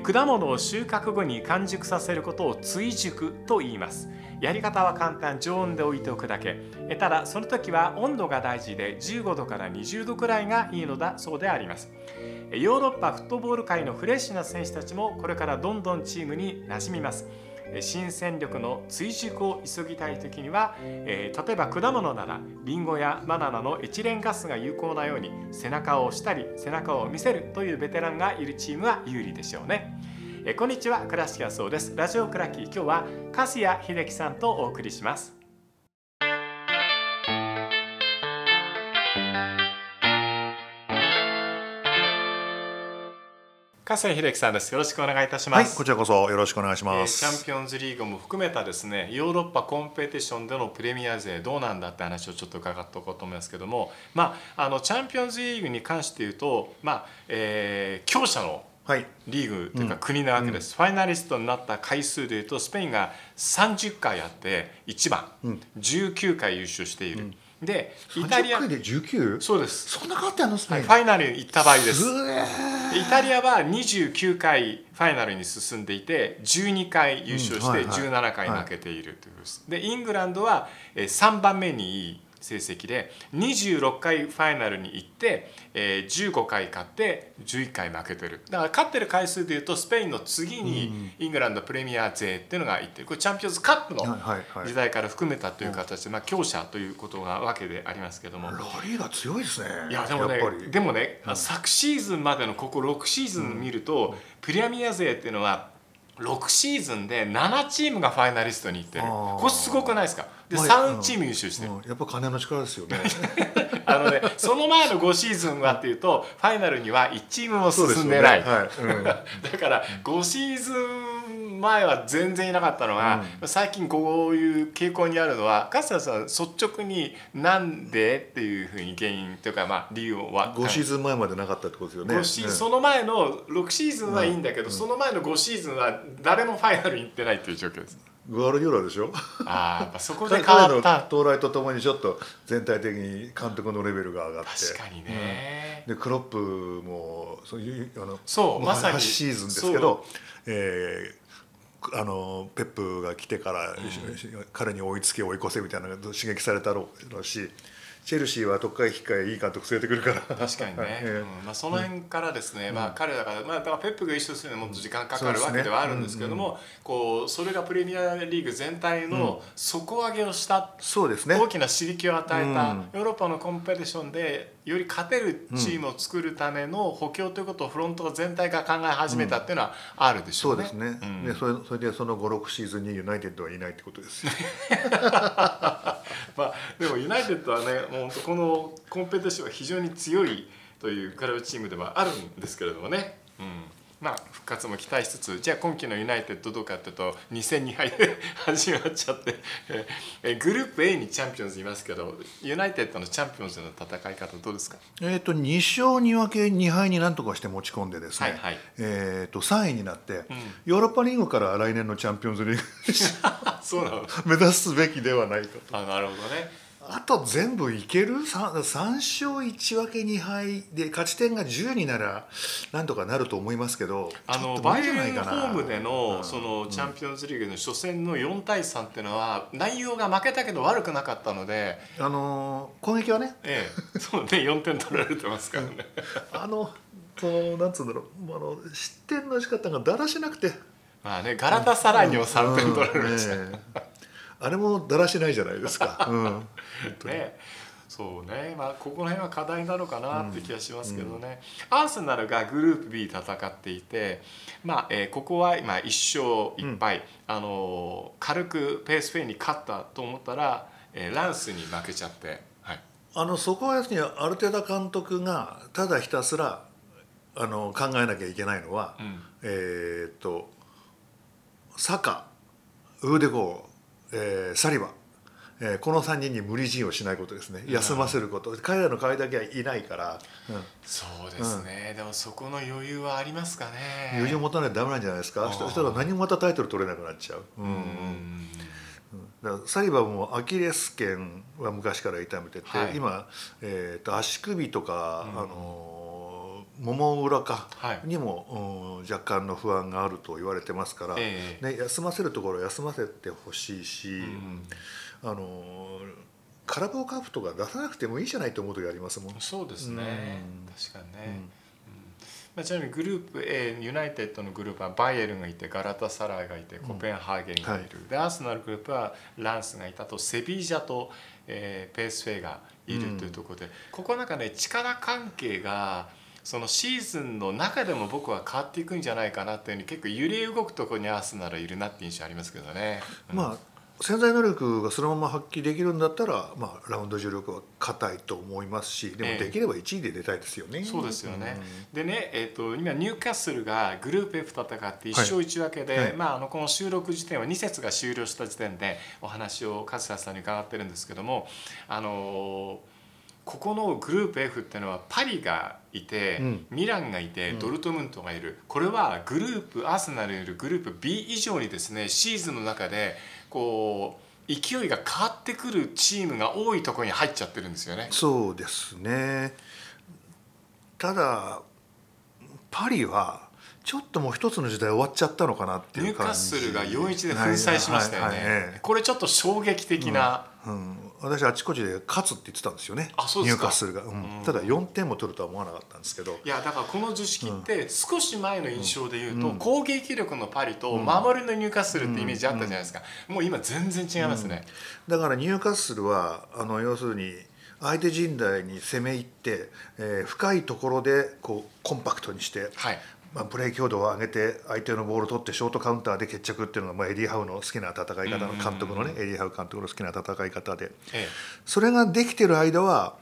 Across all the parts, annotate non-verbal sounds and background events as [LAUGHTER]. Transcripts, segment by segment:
果物を収穫後に完熟させることを追熟と言います。やり方は簡単常温で置いておくだけ。ただその時は温度が大事で15度から20度くらいがいいのだそうであります。ヨーロッパフットボール界のフレッシュな選手たちもこれからどんどんチームに馴染みます。新戦力の追熟を急ぎたい時には、えー、例えば果物ならリンゴやバナナのエチレンガスが有効なように背中を押したり背中を見せるというベテランがいるチームは有利でしょうね。えこんにちは。倉敷そうです。ラジオクラッキー。今日は粕谷秀樹さんとお送りします。笠井秀樹さんです。よろしくお願いいたします。はい、こちらこそよろしくお願いします、えー、チャンピオンズリーグも含めたですね、ヨーロッパコンペティションでのプレミア勢どうなんだって話をちょっと伺っておこうと思いますけども、まああのチャンピオンズリーグに関して言うと、まあ、えー、強者のリーグというか国なわけです、うん、ファイナリストになった回数でいうとスペインが30回やって1番、うん、19回優勝している。うんでイタリアで 19? そうです。そんな変わってんのスペイン、はい、ファイナルに行った場合です。イタリアは29回ファイナルに進んでいて12回優勝して17回負けているということです、でイングランドは3番目にいい成績で26回ファイナルに行って、えー、15回勝って11回負けてる。だから勝ってる回数でいうとスペインの次にイングランドプレミア勢っていうのがいてこれチャンピオンズカップの時代から含めたという形で、まあ、強者ということがわけでありますけども。ラリーが強いですね。いやでもねでもね、うん、昨シーズンまでのここ6シーズン見ると、うん、プレミア勢っていうのは6シーズンで7チームがファイナリストに行ってる。これすごくないですか？で、まあ、3チーム優勝してる、うん。やっぱ金の力ですよね。[LAUGHS] あのねその前の5シーズンはっていうとファイナルには1チームも進んでない、ね。はい。うん、[LAUGHS] だから5シーズン前は全然いなかったのが、うん、最近こういう傾向にあるのは粕谷さん率直になんでっていうふうに原因というかまあ理由は5シーズン前までなかったってことですよね、ね、その前の6シーズンはいいんだけど、その前の5シーズンは誰もファイナルに行ってないっていう状況です。グアルディオラでしょ？ああやっぱそこで変わった。到来とともにちょっと全体的に監督のレベルが上がって。確かにね、うん、でクロップもそういうあのそうまさに。シーズンですけど、えー、あのペップが来てから、うん、彼に追いつけ追い越せみたいなのが刺激されたろうしチェルシーは特会控えいい監督連れてくるから。確かにね、[LAUGHS] うん。まあ、その辺からですね、うん、まあ、彼らが、まあ、だからペップが一緒するのはもっと時間かかるわけではあるんですけれども、ねうんうん、こうそれがプレミアリーグ全体の底上げをした、そうですね、大きな刺激を与えた、ヨーロッパのコンペティションでより勝てるチームを作るための補強ということをフロント全体が考え始めたっていうのはあるでしょうね。そうですね、でそれそれでその56シーズンにユナイテッドはいないってことです。[LAUGHS] まあ、でもユナイテッドはねもうこのコンペティションは非常に強いというクラブチームではあるんですけれどもね。うん。まあ、復活も期待しつつじゃあ今季のユナイテッドどうかっていうと2戦2敗で始まっちゃって。[LAUGHS] えグループ A にチャンピオンズいますけどユナイテッドのチャンピオンズの戦い方どうですか、えーと、2勝2分け2敗になんとかして持ち込んでですね、はいはい、えーと、3位になって、うん、ヨーロッパリーグから来年のチャンピオンズリーグ [LAUGHS] そうなの。[LAUGHS] 目指すべきではないかと。あなるほどねあと全部いける？3, 3勝1分け2敗で勝ち点が10にならなんとかなると思いますけどあのバイエルンホームでのそのチャンピオンズリーグの初戦の4対3っていうのは内容が負けたけど悪くなかったのであの攻撃はね。ええそうね4点取られてますからね。あのそのなんつうんだろう。あの失点の仕方がだらしなくて。まあねガラタサライにも3点取られました、うんねあれもだらしないじゃないですか。[LAUGHS] うん、ね。そうね、まあ、ここら辺は課題なのかなって気がしますけどね、うん、アーセナルがグループ B 戦っていて、まあえー、ここは今1勝1敗、うん、あの軽くペースフェイに勝ったと思ったら、えー、ランスに負けちゃって、はい、あのそこは要するにアルテダ監督がただひたすらあの考えなきゃいけないのは、うん、えっとサカウーデゴーえー、サリバえー、この3人に無理強いをしないことですね。休ませること、うん、彼らの代わりだけはいないから、うん、そうですね、うん、でもそこの余裕はありますかね。余裕を持たないとダメなんじゃないですか。そしたら何もまたタイトル取れなくなっちゃう。うん、だからサリバもアキレス腱は昔から痛めてて、はい、今、えーと、足首とか、あのもも裏かはい。にも、うん若干の不安があると言われてますから、ええ。ね、休ませるところは休ませてほしいし、うんあのカラバオカップとか出さなくてもいいじゃないと思う時ありますもん。そうですね。うん。確かにね、まあ、ちなみにグループ A ユナイテッドのグループはバイエルンがいてガラタサライがいてコペンハーゲンがいる、でアーセナルグループはランスがいたとセビージャと、えー PSV がいるというところで、ここなんかね力関係がそのシーズンの中でも僕は変わっていくんじゃないかなっていうふうに結構揺れ動くところにアーセナルいるなって印象ありますけどね。うんまあ潜在能力がそのまま発揮できるんだったら、まあ、ラウンド重力は硬いと思いますしでええもできれば1位で出たいですよね。そうですよね。でね、えー、と今ニューカッスルがグループ F 戦って1勝1分けで、はいまあ、あのこの収録時点は2節が終了した時点でお話を勝田さんに伺ってるんですけども、あのーここのグループ F っていうのはパリがいて、うん。ミランがいてうん。ドルトムントがいる、これはグループアーセナルにいるグループ B 以上にですねシーズンの中でこう勢いが変わってくるチームが多いところに入っちゃってるんですよね。そうですね。ただパリはちょっともう一つの時代終わっちゃったのかなってニューカッいう感じスルが4-1で粉砕しましたよね、はいはいはいこれちょっと衝撃的な、うん、私あちこちで勝つって言ってたんですよね。あそうですか。ニューカッスルが、うん。うん。ただ4点も取るとは思わなかったんですけど。いやだからこの図式って少し前の印象で言うと、うん。攻撃力のパリと守りのニューカッスルってイメージあったじゃないですか、もう今全然違いますね、だからニューカッスルはあの要するに相手陣内に攻め入って、えー深いところでこうコンパクトにして、はいまあ、プレー強度を上げて相手のボールを取ってショートカウンターで決着っていうのが、まあ、エディ・ハウの好きな戦い方の監督のねエディ・ハウ監督の好きな戦い方で。えそれができてる間は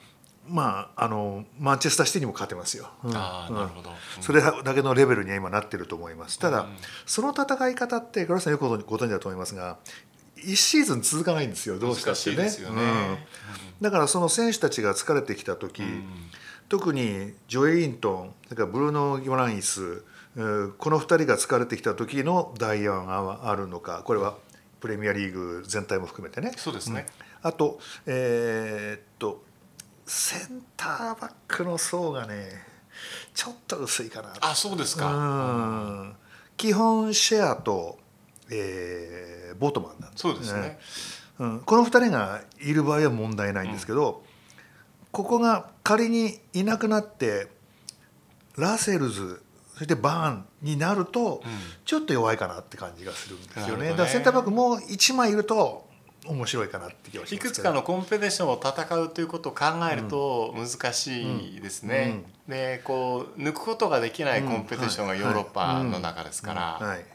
まああのマンチェスターシティにも勝てますよ。うん。ああなるほど、うん。それだけのレベルには今なってると思います。ただ、うんその戦い方って黒田さんよくご存知だと思いますが1シーズン続かないんですよ。どうしたってね。だからその選手たちが疲れてきた時、うん特にジョエリントンそれからブルーノ・ギモランイスうんこの2人が疲れてきた時の代案があるのか。これはプレミアリーグ全体も含めてね。そうですね、あとえーっとセンターバックの層がねちょっと薄いかな。あそうですか、うん。基本シェアと、えーボートマンなんですそうですね、うん、この2人がいる場合は問題ないんですけど、ここが仮にいなくなってラセルズそしてバーンになると、うん。ちょっと弱いかなって感じがするんですよね。なるほどね。だからセンターバックもう1枚いると面白いかなって気がしますいくつかのコンペティションを戦うということを考えると難しいですね。でこう抜くことができないコンペティションがヨーロッパの中ですから。はい、だか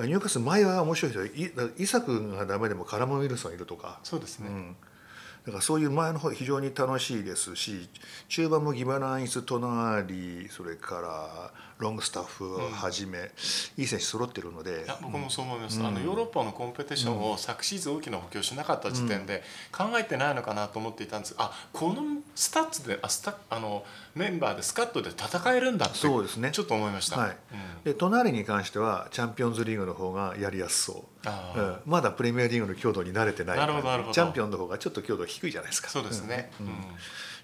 らニューカッスル前は面白い人イサクがダメでもカラム・ウィルソンいるとか、そうですね。うん、だからそういう前の方非常に楽しいですし中盤もギバランイストナーリそれからロングスタッフをはじめ、いい選手揃ってるので。いや僕もそう思います、うん。あのヨーロッパのコンペティションを昨シーズン大きな補強しなかった時点で考えてないのかなと思っていたんです。あこのスタッツであスタあのメンバーでスカッドで戦えるんだってそうですね。ちょっと思いました、はい。うん。でトナーリに関してはチャンピオンズリーグの方がやりやすそう。うん、まだプレミアリーグの強度に慣れてないなるほどなるほど。チャンピオンの方がちょっと強度低いじゃないですか。そうですね、うん。うん。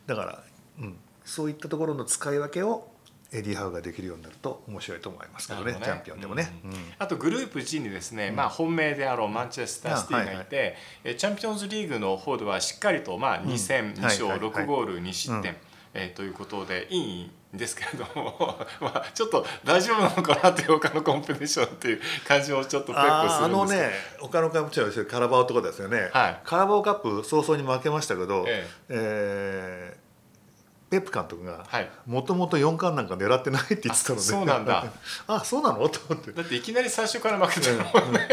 だから、うん、そういったところの使い分けをエディ・ハウができるようになると面白いと思いますけどねね。チャンピオンでもね。うん。うん。あとグループ G にですね、まあ、本命であろうマンチェスター・シティがいて、えチャンピオンズリーグの方ではしっかりと、まあ、2戦2勝はいはいはい6ゴール2失点、うん。えーということでいいんですけれども、[LAUGHS] まあ、ちょっと大丈夫なのかなっていう他のコンペティションっていう感じをちょっとペップするんですけど。ね岡野カップチャンカラバオとこですよね、はい。カラバオカップ早々に負けましたけど、え。えーペップ監督がはい。もともと4冠なんか狙ってないって言ってたので。あそうなんだ。[LAUGHS] あそうなの？と思って。だっていきなり最初から負けてるもんね、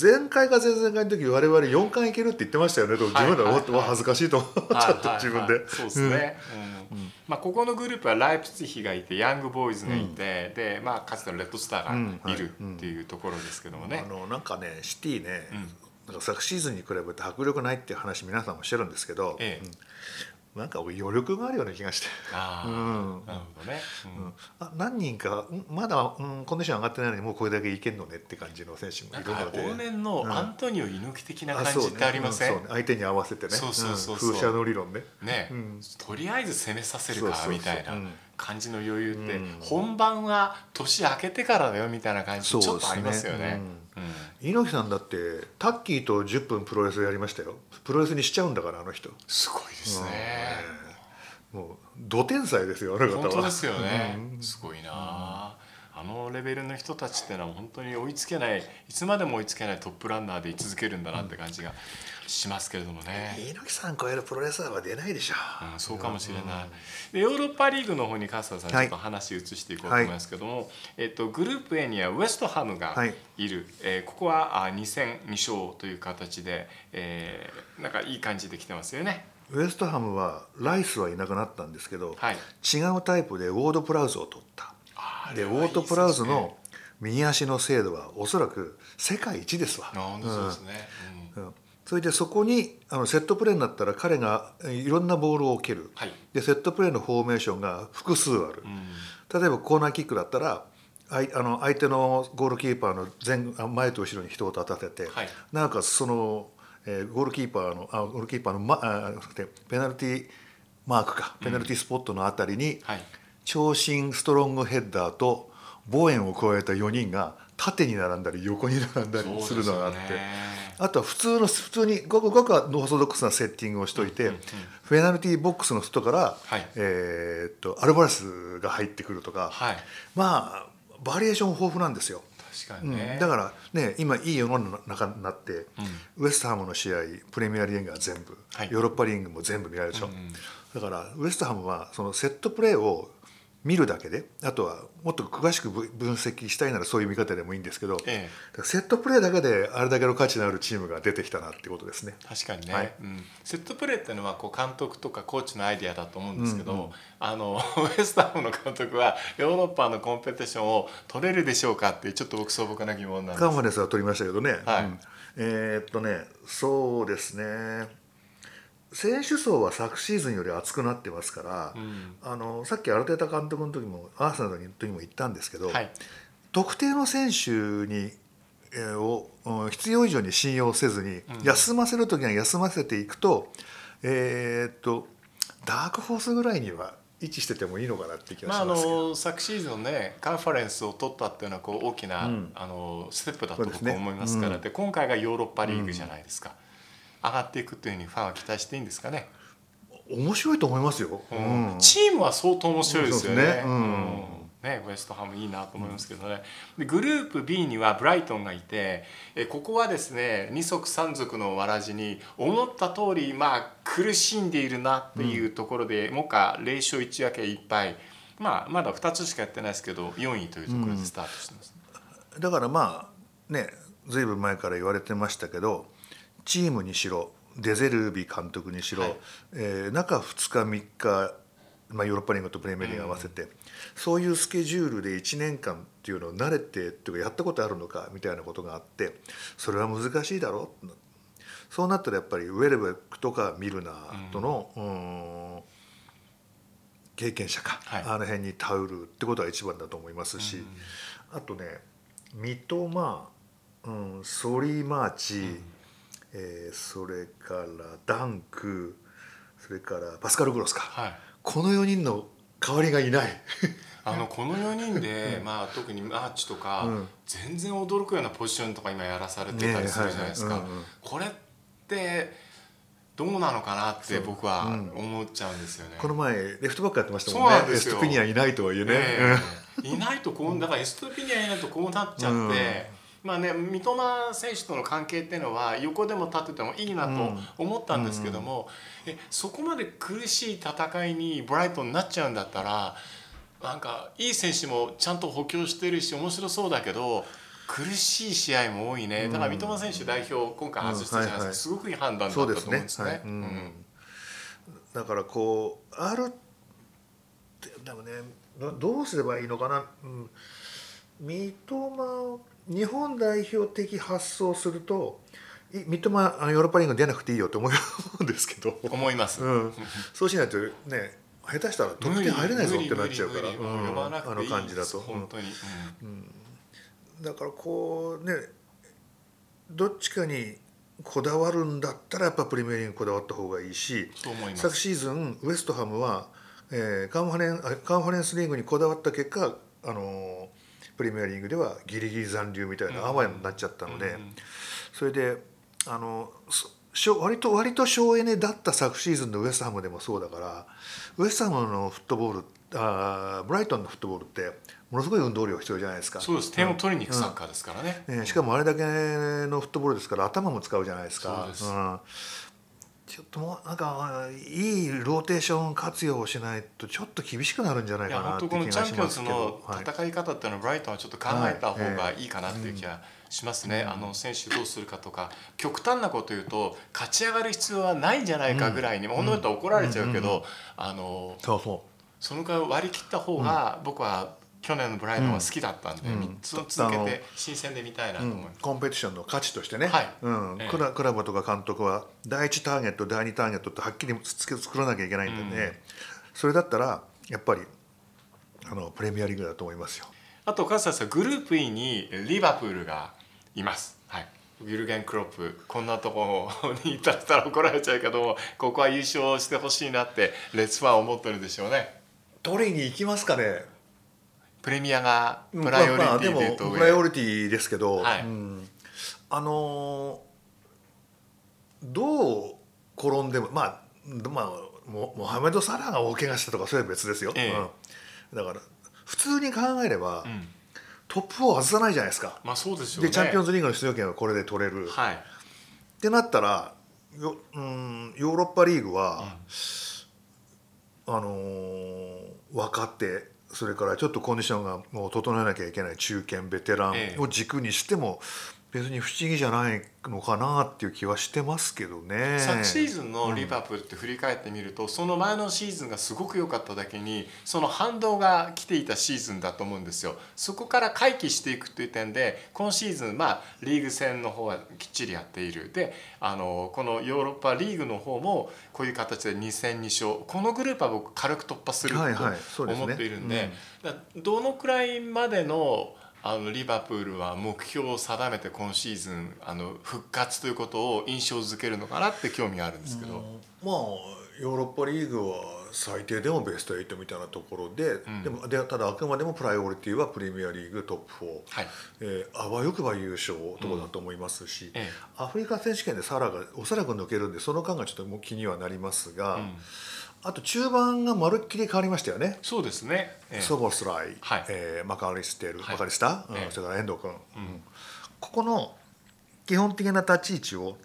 前回か前々回の時我々4冠いけるって言ってましたよね。と自分では思って、はいはい。恥ずかしいと思っちゃって自分で、そうですね、うん。まあ、ここのグループはライプツィヒがいてヤングボーイズがいて、で、まあ、かつてのレッドスターがい。るっていうところですけどもね、あのなんかねシティね、うん。なんか昨シーズンに比べて迫力ないっていう話皆さんもしてるんですけど、ええ。うんなんか余力があるような気がして、ああ、うん。なるほどね、うん。うん。あ何人かんまだ、うん、コンディション上がってないのにもうこれだけいけんのねって感じの選手もないるので。往年のうん。アントニオ猪木的なあ感じってありません、ね。ね。相手に合わせてね。そうそうそうそう。ん。風車の理論ね。ね、うん。とりあえず攻めさせるかみたいなうん。感じの余裕って、本番は年明けてからだよみたいな感じちょっとありますよね。猪木さんだってタッキーと10分プロレスやりましたよ。プロレスにしちゃうんだからあの人。すごいですね、もうど天才ですよあの方は。本当ですよね、すごいな、あのレベルの人たちっていうのは本当に追いつけないいつまでも追いつけないトップランナーで居続けるんだなって感じがしますけれどもね。猪木さん超えるプロレスラーは出ないでしょう、うん、そうかもしれない、でヨーロッパリーグの方に笠田さんちょっと話移していこうと思いますけども、はい、えっと、グループ A にはウエストハムがい。る、はい、えー、ここはあ2戦2勝という形で、えー、なんかいい感じで来てますよね。ウエストハムはライスはいなくなったんですけど、はい、違うタイプでウォード・プラウズを取った。でウォード・プラウズの右足の精度はおそらく世界一ですわ。そうですね、うんそれでそこにあのセットプレーになったら彼がいろんなボールを受ける、はい、でセットプレーのフォーメーションが複数ある、うん、例えばコーナーキックだったらあいあの相手のゴールキーパーの前前と後ろに人を立たせて、はい、なおかつその、えー、ゴールキーパーのあゴールキーパーの、ま、あペナルティーマークかペナルティースポットのあたりに、うんはい、長身ストロングヘッダーと望遠を加えた4人が縦に並んだり横に並んだりするのがあって、あとは普通の普通にごくごくオーソドックスなセッティングをしといて、フェナルティーボックスの外から、はい、えっとアルバレスが入ってくるとか、はい、まあバリエーション豊富なんですよ。確かにね、うん、だからね今いい世の中になって、うん、ウエストハムの試合プレミアリーグは全部、はい、ヨーロッパリーグも全部見られるでしょ、うんうん、だからウエストハムはそのセットプレーを見るだけであとはもっと詳しく分析したいならそういう見方でもいいんですけど、ええ、セットプレーだけであれだけの価値のあるチームが出てきたなってことですね。確かにね、はい、うん、セットプレーっていうのはこう監督とかコーチのアイディアだと思うんですけど、うんうん、あの [LAUGHS] ウエスタンの監督はヨーロッパのコンペティションを取れるでしょうかってちょっと僕素朴な疑問なんです。カンファレンスは取りましたけどね。はい、うん、えー、っとねそうですね。選手層は昨シーズンより厚くなってますから、うん、あのさっきアルテタ監督の時もアーセナルの時も言ったんですけど、はい、特定の選手に、えー、を必要以上に信用せずに、うん、休ませる時は休ませていくと,、えー、っとダークホースぐらいには位置しててもいいのかなって気がします、まあ、あの昨シーズンねカンファレンスを取ったっていうのはこう大きな、うん、あのステップだと僕は思いますから。で、ね、今回がヨーロッパリーグじゃないですか。上がっていくというふうにファンは期待していいんですかね。面白いと思いますよ、うん、チームは相当面白いですよね。ね。うん、ね、ウエストハムいいなと思いますけどね、でグループ B にはブライトンがいてえここはですね二足三足のわらじに思った通りまあ苦しんでいるなっていうところで、うん、もか0勝1分け1敗、まあ、まだ2つしかやってないですけど4位というところでスタートしてます、うん、だからまあねずいぶん前から言われてましたけどチームにしろデゼルービ監督にしろ、はい、えー、中2日3日、まあ、ヨーロッパリーグとプレミアリーグ合わせて、うん、そういうスケジュールで1年間っていうのを慣れてっていうかやったことあるのかみたいなことがあってそれは難しいだろう。そうなったらやっぱりウェルベックとかミルナーとの、うん、経験者か、はい、あの辺に頼るってことは一番だと思いますし、うん、あとね三笘、うん、ソリーマーチ、うんえー、それからダンクそれからパスカル・グロスか、はい、この4人の代わりがいない。[LAUGHS] あのこの4人で、[LAUGHS] まあ、特にマーチとか、うん、全然驚くようなポジションとか今やらされてたりするじゃないですか。これってどうなのかなって僕は思っちゃうんですよね。この前レフトバックやってましたもんね。エストピニャンいないとはいえね。えー、いないとこうだからエストピニャンいないとこうなっちゃって。まあね、三笘選手との関係っていうのは横でも立っててもいいなと思ったんですけども、うん、えそこまで苦しい戦いにブライトンになっちゃうんだったらなんかいい選手もちゃんと補強してるし面白そうだけど苦しい試合も多いね。だから三笘選手代表今回外したじゃないですか、すごくいい判断だったと思うんですね。だからこうあるでもねどうすればいいのかな、うん、三笘日本代表的発想すると三笘ヨーロッパリーグ出なくていいよと [LAUGHS] 思うんですけど。思います、うん、そうしないとね下手したら得点入れないぞってなっちゃうから、うん、あの感じだと。本当に、うん、だからこうねどっちかにこだわるんだったらやっぱプレミアリーグこだわった方がいいし昨シーズンウエストハムはえーカンファレンカンファレンスリーグにこだわった結果、あのプレミアリーグではギリギリ残留みたいなあわやになっちゃったので、うんそれであのそしょ割と割と省エネだった昨シーズンのウエストハムでもそうだからウエストハムのフットボールあーブライトンのフットボールってものすごい運動量必要じゃないですか。そうです。点を取りに行くサッカーですからね、ね、しかもあれだけのフットボールですから頭も使うじゃないですか。そうです。んちょっともうなんかいいローテーション活用をしないとちょっと厳しくなるんじゃないかなって気本当このチャンピオンズのけど。はい。戦い方っていうのはブライトンはちょっと考えた方がいいかなっていう気がしますね、あの選手どうするかとか極端なこと言うと勝ち上がる必要はないんじゃないかぐらいに、もう本当だったら怒られちゃうけど、あのそうそそのくらい割り切った方が僕は去年のブライトンは好きだったんで、うん3つ続けて新鮮で見たいなう、うんと思います。コンペティションの価値としてね、はいうんええクラクラブとか監督は第一ターゲット第二ターゲットってはっきりつけ作らなきゃいけないんでね、それだったらやっぱりあのプレミアリーグだと思いますよ。あと笠井さんグループ E にリバプールがいます。はい。ユルゲン・クロップこんなところにいたら怒られちゃうけどもここは優勝してほしいなってレッツファンは思ってるでしょうね取りに行きますかね。プレミアがプライオリティで言うとまあプ上ライオリティですけど、はい。うん。あのーどう転んでもまあまあモモハメド・サラーが大怪我したとかそれは別ですよ、ええ。うん。だから普通に考えれば、うん。トップ4は外さないじゃないですか。まあそうですよね。でチャンピオンズリーグの出場権はこれで取れる、はい。ってなったらよ、うん、ヨーロッパリーグは、あのー若手それからちょっとコンディションがもう整えなきゃいけない中堅ベテラええ。ンを軸にしても別に不思議じゃないのかなっていう気はしてますけどね。昨シーズンのリバプールって振り返ってみると、その前のシーズンがすごく良かっただけにその反動が来ていたシーズンだと思うんですよ。そこから回帰していくという点で今シーズンまあリーグ戦の方はきっちりやっている。であのこのヨーロッパリーグの方もこういう形で2戦2勝。このグループは僕軽く突破するとはいはいそうですね。思っているんでだどのくらいまでのあのリバプールは目標を定めて今シーズンあの復活ということを印象づけるのかなって興味があるんですけど、まあヨーロッパリーグは最低でもベスト8みたいなところで,、ん。でもでただあくまでもプライオリティはプレミアリーグトップ4。はい。えーあわよくば優勝とこだと思いますし、ええアフリカ選手権でサラがおそらく抜けるんでその間がちょっともう気にはなりますが、うんあと中盤がまるっきり変わりましたよね。そうですね、ええ。ソボスライ、はい。えーマカリステル、はい。マカリスタ、うんええそれから遠藤君、ここの基本的な立ち位置を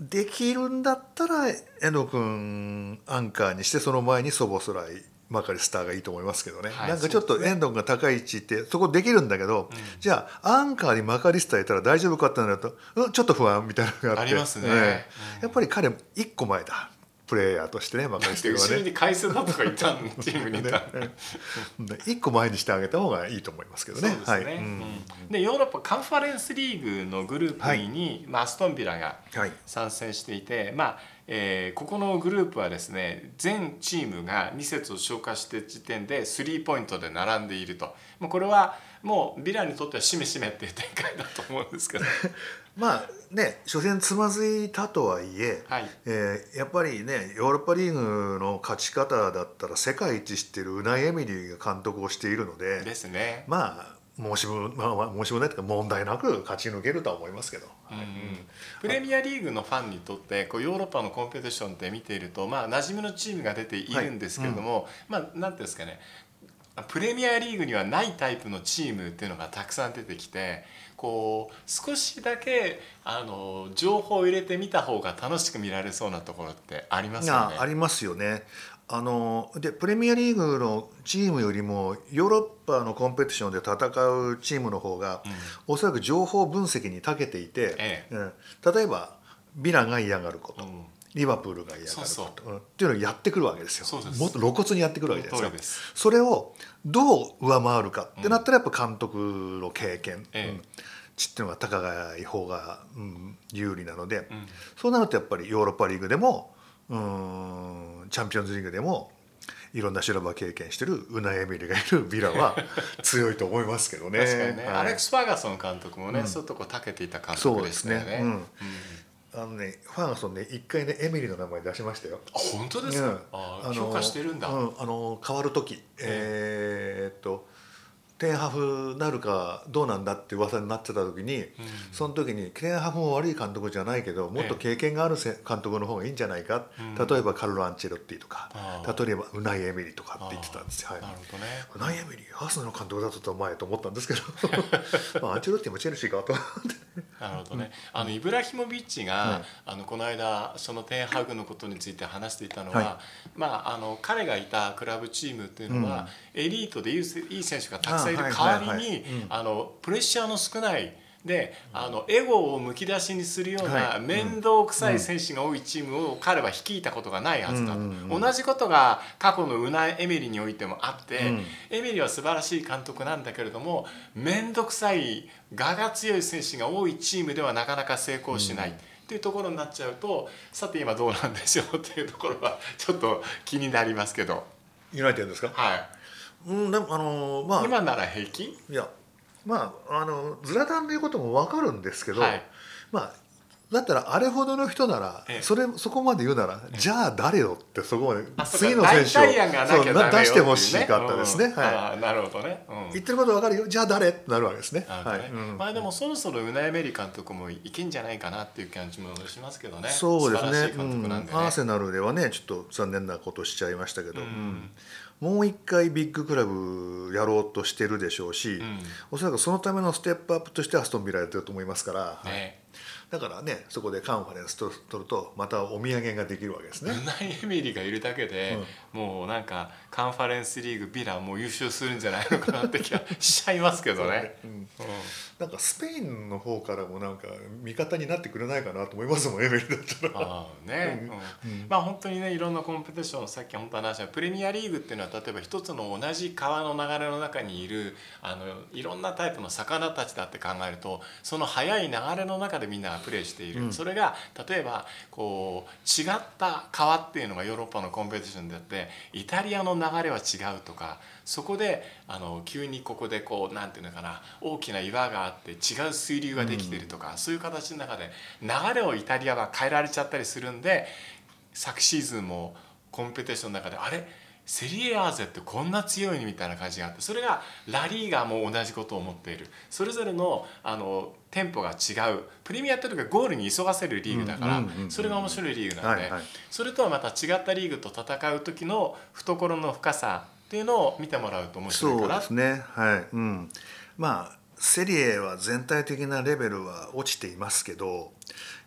できるんだったら遠藤君アンカーにしてその前にソボスライマカリスターがいいと思いますけどね、はい。なんかちょっと遠藤が高い位置ってそこできるんだけど、じゃあアンカーにマカリスターいたら大丈夫かってなると、うん、ちょっと不安みたいなのがあって。ありますね。ええ。うん。やっぱり彼一個前だプレイヤーとしてねマカリスターはね。後ろに回数だとか言ったのチームにいたうん [LAUGHS] 一個前にしてあげた方がいいと思いますけどね。そうですね、はい。うん。うん。でヨーロッパカンファレンスリーグのグループに、まあ、アストンビラがはい。参戦していて、まあえーここのグループはですね全チームが2節を消化して時点でスリーポイントで並んでいると。もうこれはもうビラにとってはしめしめっていう展開だと思うんですけど。[LAUGHS] まあね初戦つまずいたとはいえ、はい。えーやっぱりねヨーロッパリーグの勝ち方だったら世界一知ってるウナイ・エミリーが監督をしているのでですね。まあ申し分、まあ、まあ申し分ないというか問題なく勝ち抜けるとは思いますけど。うんうんプレミアリーグのファンにとってこうヨーロッパのコンペティションって見ているとまあ馴染みのチームが出ているんですけれども、まあなんていうんですかねプレミアリーグにはないタイプのチームっていうのがたくさん出てきてこう少しだけあの情報を入れてみた方が楽しく見られそうなところってありますよね。あありますよね。あのでプレミアリーグのチームよりもヨーロッパのコンペティションで戦うチームの方が、おそらく情報分析に長けていて、えうん。例えばビラが嫌がること、うん。リバプールが嫌がることそうう。ん。っていうのをやってくるわけですよ。もっと露骨にやってくるわけじゃないです。かそれをどう上回るかってなったらやっぱ監督の経験、ええ。うん。ちっていうのが高い方が、うん、有利なので、うん。そうなるとやっぱりヨーロッパリーグでもうんチャンピオンズリーグでもいろんな修羅場経験してるウナイエミリがいるビラは [LAUGHS] 強いと思いますけどね。確かにね、はい。アレックス・ファーガソン監督もね、うん。そういうとこ長けていた監そうで督ですすからね。ね。うん。あのねファーガソンね一回ねエミリーの名前出しましたよ。あ本当ですか、うん。ああの評価してるんだ、うん、あの変わる時。えーっとテンハフなるかどうなんだって噂になってた時に、その時にテンハフも悪い監督じゃないけどもっと経験があるせ監督の方がいいんじゃないか、例えばカルロ・アンチェロッティとか例えばウナイ・エミリとかって言ってたんですよ。はいなるほどね。ウナイ・エミリアーセナルの監督だったと前と思ったんですけど。[LAUGHS] まあアンチェロッティもチェルシーかと思って。なるほどね。あのイブラヒモビッチが、はいあのこの間そのテンハグのことについて話していたのは、はまああの彼がいたクラブチームっていうのは、エリートでいいせいい選手がたくさんいるあ代わりに、プレッシャーの少ないであのエゴをむき出しにするようなはい。面倒くさい選手が多いチームを彼は率いたことがないはずだと、同じことが過去のウナイ・エメリにおいてもあって、うん。エメリは素晴らしい監督なんだけれども面倒くさい我が強い選手が多いチームではなかなか成功しない。っていうところになっちゃうとさて今どうなんでしょうっていうところはちょっと気になりますけど、ユナイテッドですか、はうんでもあのまあい、今なら平気？いやまああのズラタンの言うことも分かるんですけど、はい。まあだったらあれほどの人なら、ええ。それそこまで言うなら、じゃあ誰よってそこまで次の選手を出してほしかったですね。うん。はあーなるほどね、うん。い、言ってること分かるよ。じゃあ誰ってなるわけですね。はい。うん。まあでもそろそろウナイ・メリ監督もいけんじゃないかなっていう感じもしますけどね。そうですね。アーセナルではねちょっと残念なことしちゃいましたけど、うん。うんもう一回ビッグクラブやろうとしてるでしょうし、ん。おそらくそのためのステップアップとしてアストンビラやってると思いますから、ね。だからねそこでカンファレンスと取るとまたお土産ができるわけですね。ウナイ・エミリがいるだけで、もうなんかカンファレンスリーグビラもう優勝するんじゃないのかなって気がしちゃいますけどね。うんうんなんかスペインの方からもなんか味方になってくれないかなと思いますもんエメリだったら。ああね、うん。まあ本当にねいろんなコンペティションさっき本当話したプレミアリーグっていうのは例えば一つの同じ川の流れの中にいるあのいろんなタイプの魚たちだって考えるとその速い流れの中でみんながプレーしている、それが例えばこう違った川っていうのがヨーロッパのコンペティションであってイタリアの流れは違うとかそこであの急にここでこうなんていうのかな大きな岩があって違う水流ができているとか、そういう形の中で流れをイタリアは変えられちゃったりするんで昨シーズンもコンペティションの中であれ？セリエ A ーゼってこんな強いのみたいな感じがあってそれがラリーガも同じことを思っている。それぞれのあのテンポが違う。プレミアっていうのがゴールに急がせるリーグだから、それが面白いリーグなんで、それとはまた違ったリーグと戦う時の懐の深さっていうのを見てもらうと面白いかなそうですね。はい、うん、まあセリエは全体的なレベルは落ちていますけど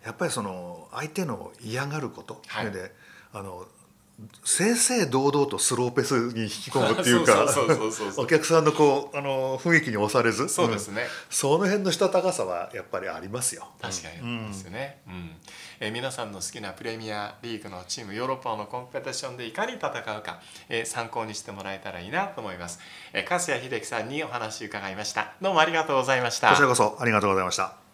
やっぱりその相手の嫌がること、はい。であの正々堂々とスローペースに引き込むっていうかお客さんのこうあの雰囲気に押されず。そうですね、ん。その辺のしたたかさはやっぱりありますよ。確かに。ですよね、うん。えー皆さんの好きなプレミアリーグのチームヨーロッパのコンペティションでいかに戦うか、えー参考にしてもらえたらいいなと思います、えー、粕谷秀樹さんにお話伺いました。どうもありがとうございました。こちらこそありがとうございました。